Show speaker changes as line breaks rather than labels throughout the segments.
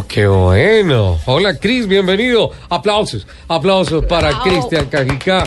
Oh, qué bueno. Hola, Cris, bienvenido. Aplausos, aplausos para Cristian Cajicá,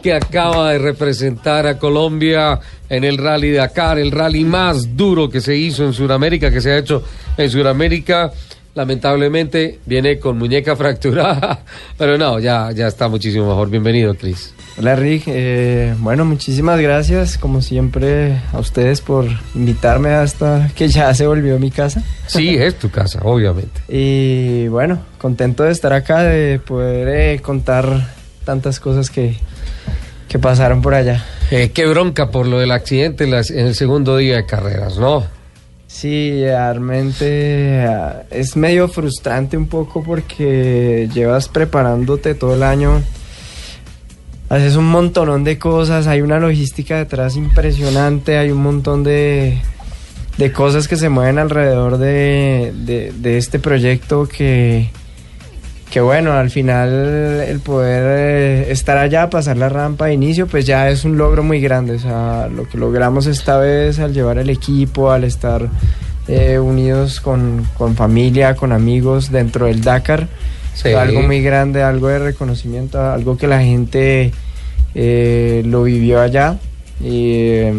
que acaba de representar a Colombia en el Rally Dakar, el rally más duro que se hizo en Sudamérica, que se ha hecho en Sudamérica. Lamentablemente viene con muñeca fracturada, pero no, ya, ya está muchísimo mejor. Bienvenido, Cris.
Hola Rick, eh, bueno, muchísimas gracias como siempre a ustedes por invitarme hasta que ya se volvió mi casa.
Sí, es tu casa, obviamente.
Y bueno, contento de estar acá, de poder eh, contar tantas cosas que, que pasaron por allá.
Eh, qué bronca por lo del accidente en, el segundo día de carreras, ¿no?
Sí, realmente eh, es medio frustrante un poco porque llevas preparándote todo el año, haces un montonón de cosas, hay una logística detrás impresionante, hay un montón de, de cosas que se mueven alrededor de, de- de este proyecto que, que bueno, al final el poder eh, estar allá, pasar la rampa de inicio, pues ya es un logro muy grande. O sea, lo que logramos esta vez al llevar el equipo, al estar eh, unidos con, con familia, con amigos dentro del Dakar,
Sí.
fue algo muy grande, algo de reconocimiento, algo que la gente eh, lo vivió allá. Y, eh,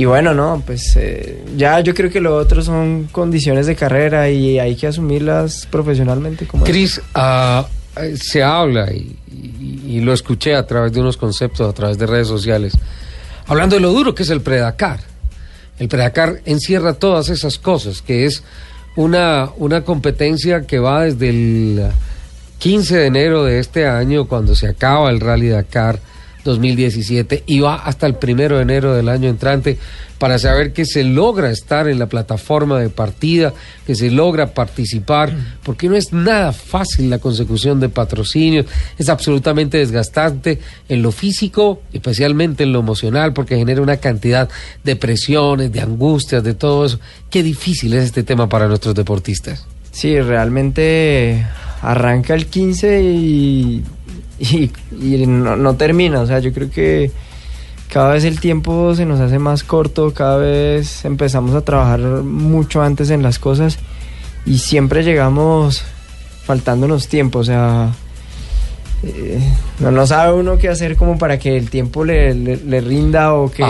y bueno, no, pues eh, ya yo creo que lo otro son condiciones de carrera y hay que asumirlas profesionalmente como.
Cris, ah, eh, se habla y- y lo escuché a través de unos conceptos, a través de redes sociales, hablando de lo duro que es el Predacar. El Predacar encierra todas esas cosas, que es una, una competencia que va desde el 15 de enero de este año, cuando se acaba el Rally Dakar 2017, y va hasta el primero de enero del año entrante para saber que se logra estar en la plataforma de partida, que se logra participar, porque no es nada fácil la consecución de patrocinios, es absolutamente desgastante en lo físico, especialmente en lo emocional, porque genera una cantidad de presiones, de angustias, de todo eso. Qué difícil es este tema para nuestros deportistas.
Sí, realmente arranca el 15 y, y, y no, termina. O sea, yo creo que cada vez el tiempo se nos hace más corto, cada vez empezamos a trabajar mucho antes en las cosas y siempre llegamos faltándonos tiempo. O sea, eh, no, no sabe uno qué hacer como para que el tiempo le, le- rinda o que.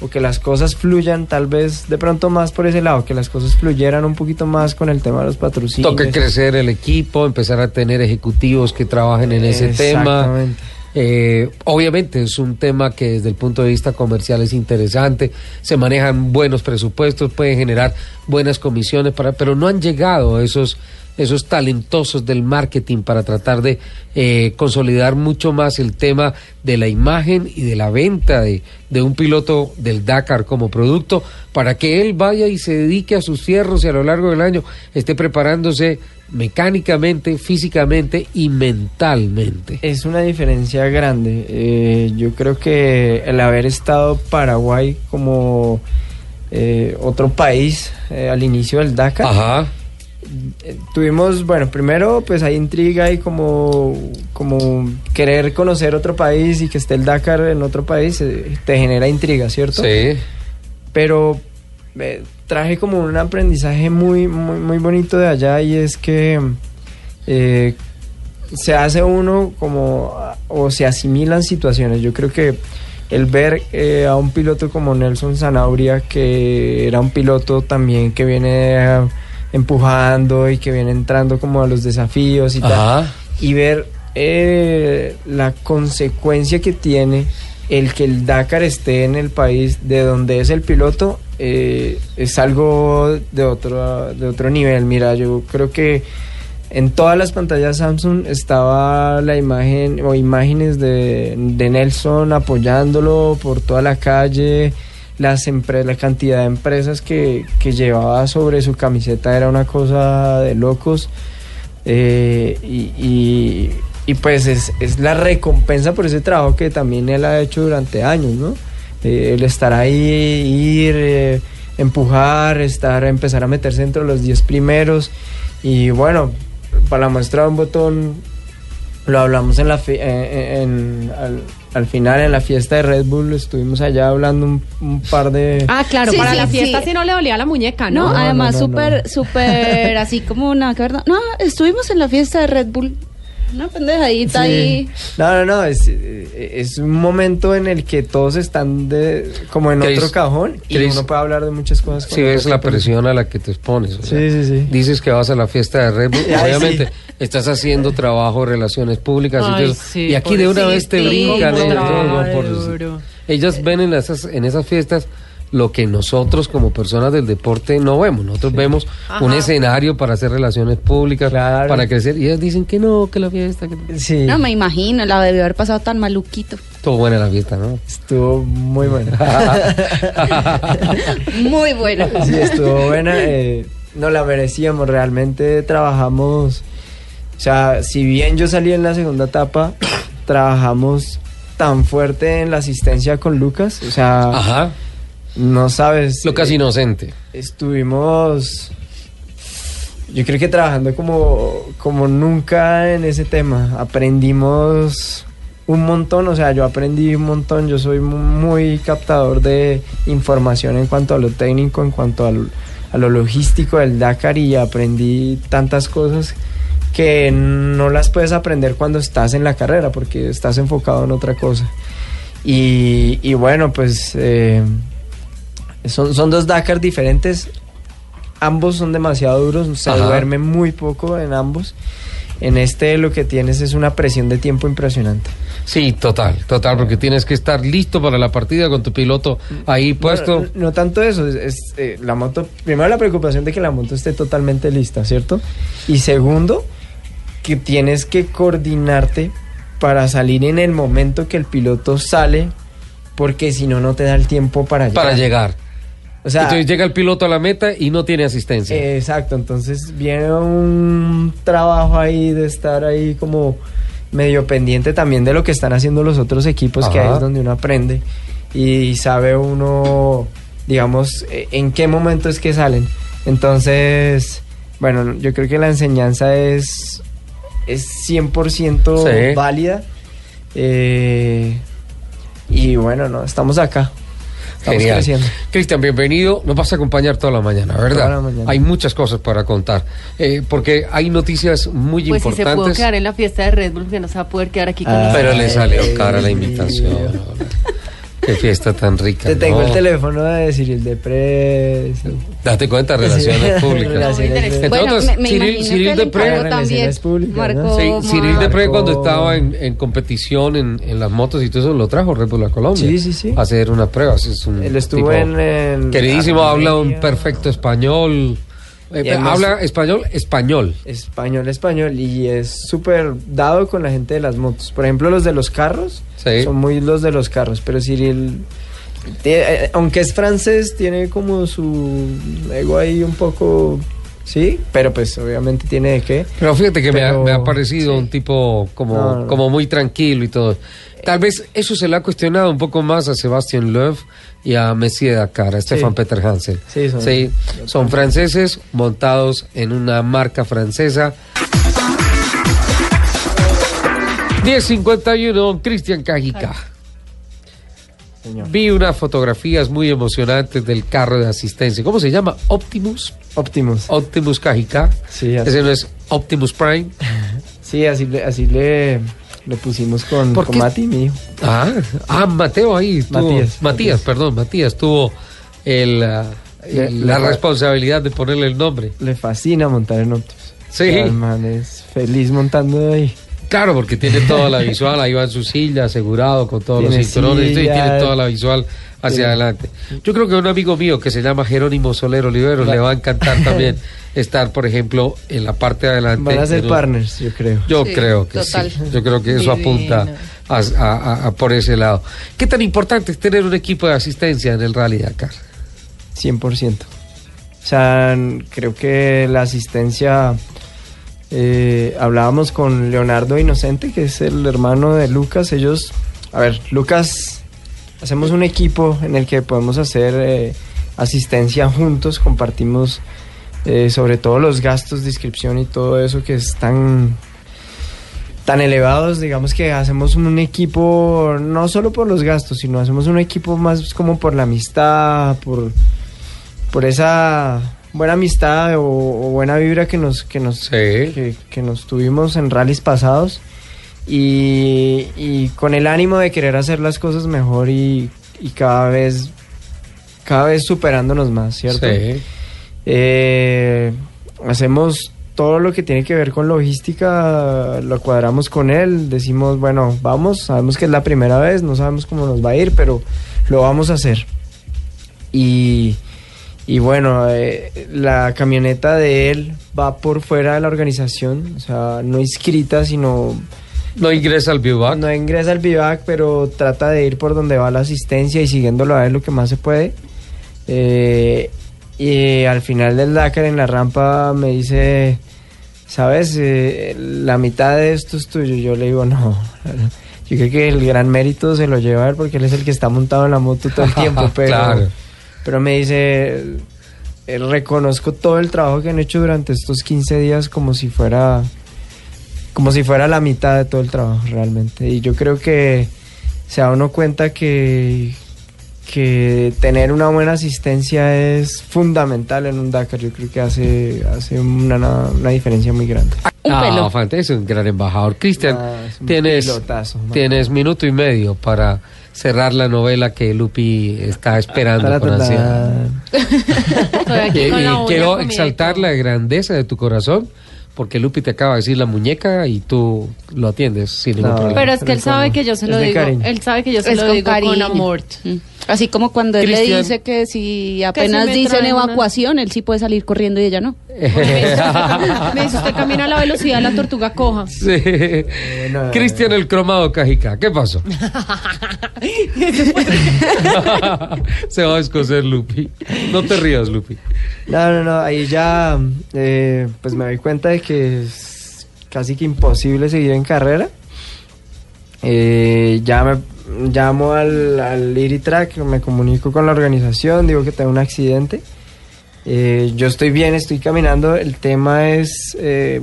O que las cosas fluyan, tal vez de pronto más por ese lado, que las cosas fluyeran un poquito más con el tema de los patrocinios.
Toca crecer el equipo, empezar a tener ejecutivos que trabajen en ese tema. Eh, obviamente es un tema que desde el punto de vista comercial es interesante, se manejan buenos presupuestos, pueden generar buenas comisiones, para, pero no han llegado esos, esos talentosos del marketing para tratar de eh, consolidar mucho más el tema de la imagen y de la venta de, de un piloto del Dakar como producto, para que él vaya y se dedique a sus fierros y a lo largo del año esté preparándose mecánicamente, físicamente y mentalmente.
Es una diferencia grande. Eh, yo creo que el haber estado Paraguay como eh, otro país eh, al inicio del Dakar,
Ajá.
Eh, tuvimos, bueno, primero pues hay intriga y como, como querer conocer otro país y que esté el Dakar en otro país, eh, te genera intriga, ¿cierto?
Sí.
pero eh, traje como un aprendizaje muy, muy, muy bonito de allá y es que eh, se hace uno como o se asimilan situaciones. Yo creo que el ver eh, a un piloto como Nelson Zanauria, que era un piloto también que viene empujando y que viene entrando como a los desafíos y tal, y ver eh, la consecuencia que tiene el que el Dakar esté en el país de donde es el piloto eh, es algo de otro de otro nivel. Mira yo creo que en todas las pantallas Samsung estaba la imagen o imágenes de, de Nelson apoyándolo por toda la calle las la cantidad de empresas que, que llevaba sobre su camiseta era una cosa de locos eh, y, y- pues es, es la recompensa por ese trabajo que también él ha hecho durante años, ¿no? Eh, el estar ahí, ir, eh, empujar, estar, empezar a meterse entre los 10 primeros y bueno, para la muestra un botón, lo hablamos en la fi- eh, eh, en- al, al final en la fiesta de Red Bull estuvimos allá hablando un, un par de
Ah, claro,
Sí,
para
sí,
la fiesta
sí.
si no le dolía la muñeca,
No,
¿no?
no,
además
no, no.
súper, súper así como una que verdad. No, estuvimos en la fiesta de Red Bull. Una pendejadita
Sí.
ahí.
No, no, no, es, eh, es un momento en el que todos están de, como en
Chris,
otro cajón y
Chris,
uno puede hablar de muchas cosas. con
Si ves la presión a la que te expones. o sea,
Sí, sí, sí.
Dices que vas a la fiesta de Red Bull,
Ay,
obviamente
sí.
estás haciendo trabajo relaciones públicas y,
Ay,
eso.
sí,
y aquí de una vez te brincan
duro.
ellas ven en esas, en esas fiestas lo que nosotros como personas del deporte no vemos. Nosotros vemos un escenario para hacer relaciones públicas,
Claro.
para crecer, y ellas dicen que no, que la fiesta, que
Sí,
No, me imagino, la debió haber pasado tan maluquito.
estuvo buena la fiesta, ¿no?
estuvo muy buena.
Muy bueno.
Sí, estuvo buena. eh, no la merecíamos, realmente trabajamos. O sea, si bien yo salí en la segunda etapa, trabajamos tan fuerte en la asistencia con Lucas. O sea,
Ajá,
no sabes.
lo casi
eh,
inocente.
Estuvimos. Yo creo que trabajando como, como nunca en ese tema. Aprendimos un montón, o sea, yo aprendí un montón. Yo soy mu- muy captador de información en cuanto a lo técnico, en cuanto al- a lo logístico del Dakar y aprendí tantas cosas que no las puedes aprender cuando estás en la carrera porque estás enfocado en otra cosa. Y, y bueno, pues eh, son, son dos Dakar diferentes. Ambos son demasiado duros, se
Ajá.
duerme muy poco en ambos. En este lo que tienes es una presión de tiempo impresionante.
Sí, total, total, porque tienes que estar listo para la partida con tu piloto ahí puesto.
No, no tanto eso, es, es, eh, la moto, primero la preocupación de que la moto esté totalmente lista, ¿cierto? Y segundo, que tienes que coordinarte para salir en el momento que el piloto sale, porque si no, no te da el tiempo para llegar.
para llegar.
O sea,
Entonces llega el piloto a la meta y no tiene asistencia.
Eh, Exacto, entonces viene un trabajo ahí de estar ahí como medio pendiente también de lo que están haciendo los otros equipos, que ahí es donde uno aprende y sabe uno, digamos, eh, en qué momento es que salen. Entonces, bueno, yo creo que la enseñanza es, es 100%
Sí.
válida. eh, y bueno, no, estamos acá. Estamos
Genial.
creciendo.
Cristian, bienvenido. Nos vas a acompañar toda la mañana, ¿verdad?
Toda la mañana.
Hay muchas cosas para contar, eh, porque hay noticias muy
Pues si se pudo
importantes.
quedar en la fiesta de Red Bull, que no se va a poder quedar aquí con
Ah.
nosotros.
pero le salió cara la invitación. Qué fiesta tan rica.
Te tengo
¿no?
el teléfono de Cyril de Pres.
Date cuenta, relaciones públicas.
Relaciones
Entre
Bueno,
otras,
me, me
Cyril-
imagino
Cyril
que el
de Pre-
encargo
Relaciones
también
públicas, ¿no?
marcó
Sí, Cyril
Marcó-
cuando estaba en, en competición en, en las motos y todo eso lo trajo Red Bull a Colombia.
Sí, sí, sí.
A hacer una prueba. Es un
Él estuvo
tipo
en, en
Queridísimo, habla un perfecto español. Eh, habla español, español.
Español, español. Y es súper dado con la gente de las motos. Por ejemplo, los de los carros.
Sí.
Son muy los de los carros. Pero Cyril, eh, aunque es francés, tiene como su ego ahí un poco... Sí, pero pues obviamente tiene de qué.
Pero fíjate que me, ha,
Pero-
me ha parecido
sí.
un tipo como,
No, no.
como muy tranquilo y todo. Tal vez eso se le ha cuestionado un poco más a Sebastián Loeb y a Messier Dakar, a Stefan Peter Hansen.
Sí, son-
son franceses montados en una marca francesa. 1051, Cristian Cajica.
Señor.
Vi unas fotografías muy emocionantes del carro de asistencia. ¿Cómo se llama? Optimus.
Optimus.
Optimus Cajica.
Sí, así,
Ese no es Optimus Prime.
sí, así, le, así le, le pusimos con,
¿Por
con
qué?
Mati, mi hijo.
Ah, ah, Mateo ahí. Tuvo, Matías,
Matías, Matías.
perdón, Matías tuvo el,
Le-
el-
le
la responsabilidad de ponerle el nombre.
Le fascina montar en Optimus.
Sí.
El man es feliz montando ahí.
Claro, porque tiene toda la visual, ahí va en su silla, asegurado con todos
Tiene
los cinturones y tiene toda la visual hacia
tiene-
adelante. Yo creo que a un amigo mío que se llama Jerónimo Soler Olivero le va a encantar también estar, por ejemplo, en la parte de adelante.
Van a ser
un-
partners, yo creo.
Yo
Sí,
creo que
total.
sí. Yo creo que eso
Divino.
apunta a, a- a- a por ese lado. ¿Qué tan importante es tener un equipo de asistencia en el Rally Dakar?
100%. O sea, creo que la asistencia... eh, hablábamos con Leonardo Inocente, que es el hermano de Lucas. Ellos, a ver, Lucas, hacemos un equipo en el que podemos hacer eh, asistencia juntos, compartimos eh, sobre todo los gastos de inscripción y todo eso que es tan tan elevados, digamos que hacemos un equipo no solo por los gastos, sino hacemos un equipo más como por la amistad, por, por esa buena amistad o, o buena vibra que nos, que nos,
Sí.
que, que nos tuvimos en rallies pasados y, y con el ánimo de querer hacer las cosas mejor y, y cada vez cada vez superándonos más, ¿cierto?
Sí.
Eh, hacemos todo lo que tiene que ver con logística, lo cuadramos con él, decimos, bueno, vamos, sabemos que es la primera vez, no sabemos cómo nos va a ir, pero lo vamos a hacer. Y, y bueno, eh, la camioneta de él va por fuera de la organización, o sea, no inscrita, sino
No ingresa al vivac.
no ingresa al vivac, pero trata de ir por donde va la asistencia y siguiéndolo a él lo que más se puede. Eh, y al final del Dakar en la rampa me dice, ¿sabes? Eh, la mitad de esto es tuyo. Yo le digo, no. Yo creo que el gran mérito se lo lleva él porque él es el que está montado en la moto todo el tiempo. Pero,
Claro.
Pero me dice, eh, reconozco todo el trabajo que han hecho durante estos 15 días como si fuera como si fuera la mitad de todo el trabajo realmente. Y yo creo que se da uno cuenta que, que tener una buena asistencia es fundamental en un Dakar. Yo creo que hace, hace una, una diferencia muy grande.
Un
Ah,
pelo.
Fante, es un gran embajador. Cristian,
Ah, es un
tienes,
pilotazo,
tienes minuto y medio para cerrar la novela que Lupi está esperando con ansiedad. Y, quiero exaltar la grandeza de tu corazón, porque Lupi te acaba de decir la muñeca y tú lo atiendes sin ningún
No,
problema.
Pero es que él sabe que yo se lo digo.
cariño.
Él sabe que yo se
Es
lo
con
digo
cariño.
con amor.
Mm. Así como cuando él le dice que si
Que
apenas
si
dicen
una-
evacuación, él sí puede salir corriendo y ella no.
Me dice, usted camina a la velocidad de la tortuga coja.
Sí.
no,
Cristian el cromado Cajica, ¿qué pasó? Se va a escocer Lupi. No te rías, Lupi.
No, no, no, ahí ya eh, pues me doy cuenta de que es casi que imposible seguir en carrera. Eh, ya me llamo al, al Iritrack, me comunico con la organización, digo que tengo un accidente. Eh, yo estoy bien, estoy caminando. El tema es eh,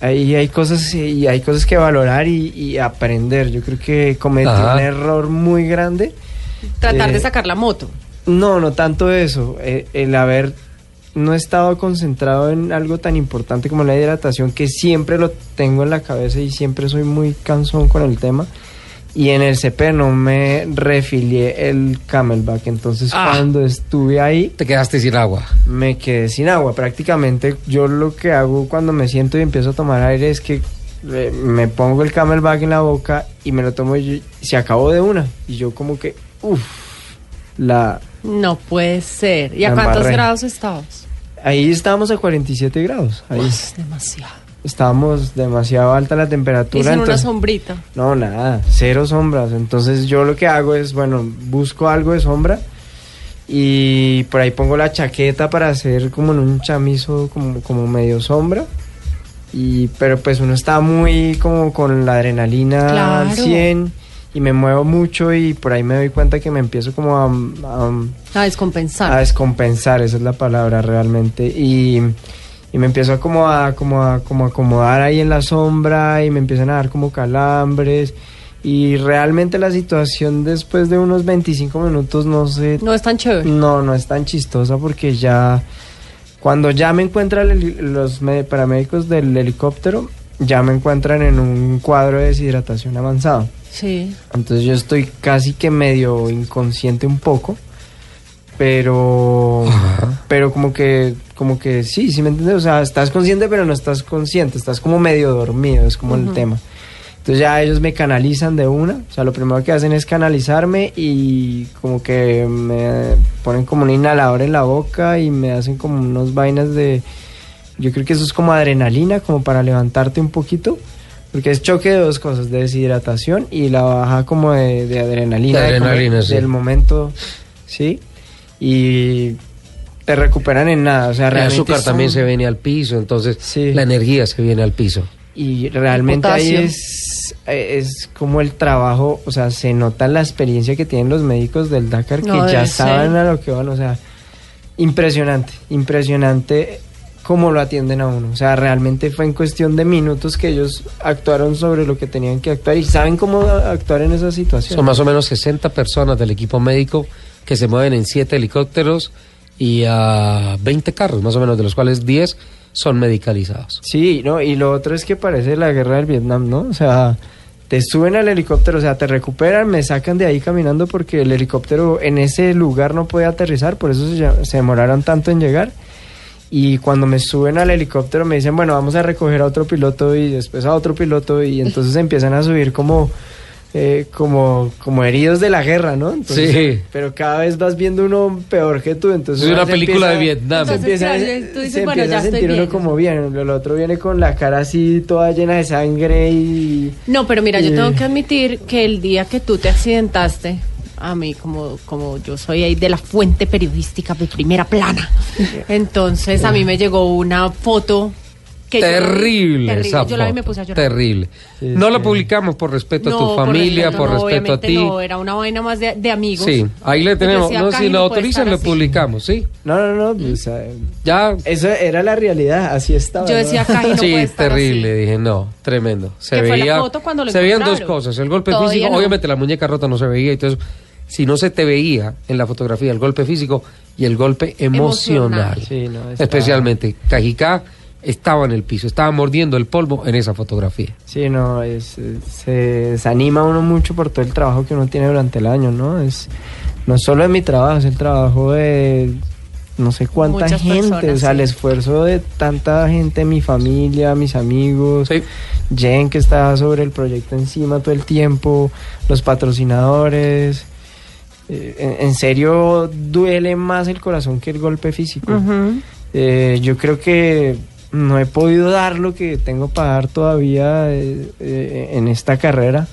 ahí hay cosas y hay cosas que valorar y, y aprender. Yo creo que cometí
Ajá.
un error muy grande.
Tratar
Eh,
de sacar la moto.
No, no tanto eso. eh, el haber no estado concentrado en algo tan importante como la hidratación, que siempre lo tengo en la cabeza y siempre soy muy cansón con el tema. Y en el CP no me refilié el camelback. Entonces,
Ah.
cuando estuve ahí,
Te quedaste sin agua.
me quedé sin agua. Prácticamente, yo lo que hago cuando me siento y empiezo a tomar aire es que eh, me pongo el camelback en la boca y me lo tomo y se acabó de una. Y yo, como que, uff, la.
No puede ser. ¿Y a cuántos
embarré.
grados estabas?
Ahí estábamos a 47 grados. Ahí
Es demasiado.
Estábamos demasiado alta la
Y
temperatura.
sin una sombrita.
no, nada, cero sombras. Entonces yo lo que hago es, bueno, busco algo de sombra y por ahí pongo la chaqueta para hacer como en un chamizo como, como medio sombra. Y, pero pues uno está muy como con la adrenalina al
Claro.
100 y me muevo mucho y por ahí me doy cuenta que me empiezo como a- a,
A descompensar.
a descompensar, esa es la palabra realmente. Y, y me empiezo a como a, como a como a acomodar ahí en la sombra y me empiezan a dar como calambres. Y realmente la situación después de unos 25 minutos no sé,
no es tan chévere.
no, no es tan chistosa porque ya cuando ya me encuentran los paramédicos del helicóptero, ya me encuentran en un cuadro de deshidratación avanzado.
Sí.
Entonces yo estoy casi que medio inconsciente un poco, pero pero como que como que sí, sí me entiendes, o sea, estás consciente pero no estás consciente, estás como medio dormido, es como el tema. Entonces ya ellos me canalizan de una, o sea, lo primero que hacen es canalizarme y como que me ponen como un inhalador en la boca y me hacen como unos vainas de yo creo que eso es como adrenalina, como para levantarte un poquito. Porque es choque de dos cosas, de deshidratación y la baja como de, de adrenalina.
De
de como
adrenalina, sí.
Del momento, ¿sí? Y te recuperan en nada. O sea,
El
realmente
azúcar
son-
también se viene al piso, entonces
Sí.
la energía se viene al piso.
Y realmente ahí es, es como el trabajo, o sea, se nota la experiencia que tienen los médicos del Dakar, que
No,
ya saben
ser.
a lo que van, o sea, impresionante, impresionante cómo lo atienden a uno. O sea, realmente fue en cuestión de minutos que ellos actuaron sobre lo que tenían que actuar y saben cómo actuar en esa situación.
Son más o menos 60 personas del equipo médico que se mueven en 7 helicópteros y a 20 carros, más o menos, de los cuales 10 son medicalizados.
Sí, no, y lo otro es que parece la guerra del Vietnam, ¿no? O sea, te suben al helicóptero, o sea, te recuperan, me sacan de ahí caminando porque el helicóptero en ese lugar no puede aterrizar, por eso se, se demoraron tanto en llegar. Y cuando me suben al helicóptero me dicen, bueno, vamos a recoger a otro piloto y después a otro piloto y entonces empiezan a subir como, eh, como, como heridos de la guerra, ¿no? Entonces,
Sí.
Pero cada vez vas viendo uno peor que tú, entonces...
Es una película de
empieza-
Vietnam.
se
Entonces,
empieza,
claro, tú dices,
se
bueno,
empieza
ya
a
estoy
sentir uno
bien.
como bien. El otro viene con la cara así toda llena de sangre y...
No, pero mira, yo tengo que admitir que el día que tú te accidentaste, a mí como, como yo soy ahí de la fuente periodística de primera plana, entonces a mí me llegó una foto que la
Terrible,
terrible.
esa
Yo la vi y me
foto,
puse a llorar.
Terrible.
Sí,
no la
sí.
publicamos por respeto a tu familia,
respeto,
por
no,
respeto a ti.
No, era una vaina más de, de amigos.
Sí, ahí le tenemos.
decía,
No, si lo autorizan,
así.
publicamos, ¿sí?
No, no, no, pues,
Ya.
eso era la realidad, así estaba.
Yo decía, Caji no
sí,
puede estar
terrible.
así.
Dije, no, tremendo. Se
la
veía.
foto cuando lo
se veían dos cosas. El golpe
Todavía
físico,
no.
obviamente la muñeca rota no se veía. Entonces, si no se te veía en la fotografía el golpe físico y el golpe emocional.
Emocional.
Sí, no, está-
Especialmente, Cajicá estaba en el piso, estaba mordiendo el polvo en esa fotografía.
Sí, no, es, eh, se desanima uno mucho por todo el trabajo que uno tiene durante el año, ¿no? Es no solo de mi trabajo, es el trabajo de no sé cuánta
Muchas
gente,
personas,
o sea,
sí.
el esfuerzo de tanta gente, mi familia, mis amigos,
Sí.
Jen que está sobre el proyecto encima todo el tiempo, los patrocinadores. eh, en, en serio duele más el corazón que el golpe físico. Eh, yo creo que no he podido dar lo que tengo para dar todavía eh, eh, en esta carrera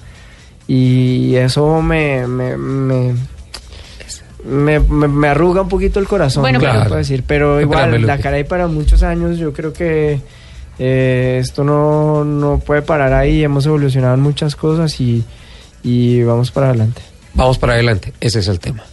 y eso me me, me, me- me- me arruga un poquito el corazón,
Bueno,
no
pero-
puedo decir, pero
Espérame,
igual la cara hay para muchos años, yo creo que eh, esto no, no puede parar ahí, hemos evolucionado en muchas cosas y, y vamos para adelante.
Vamos para adelante, ese es el tema.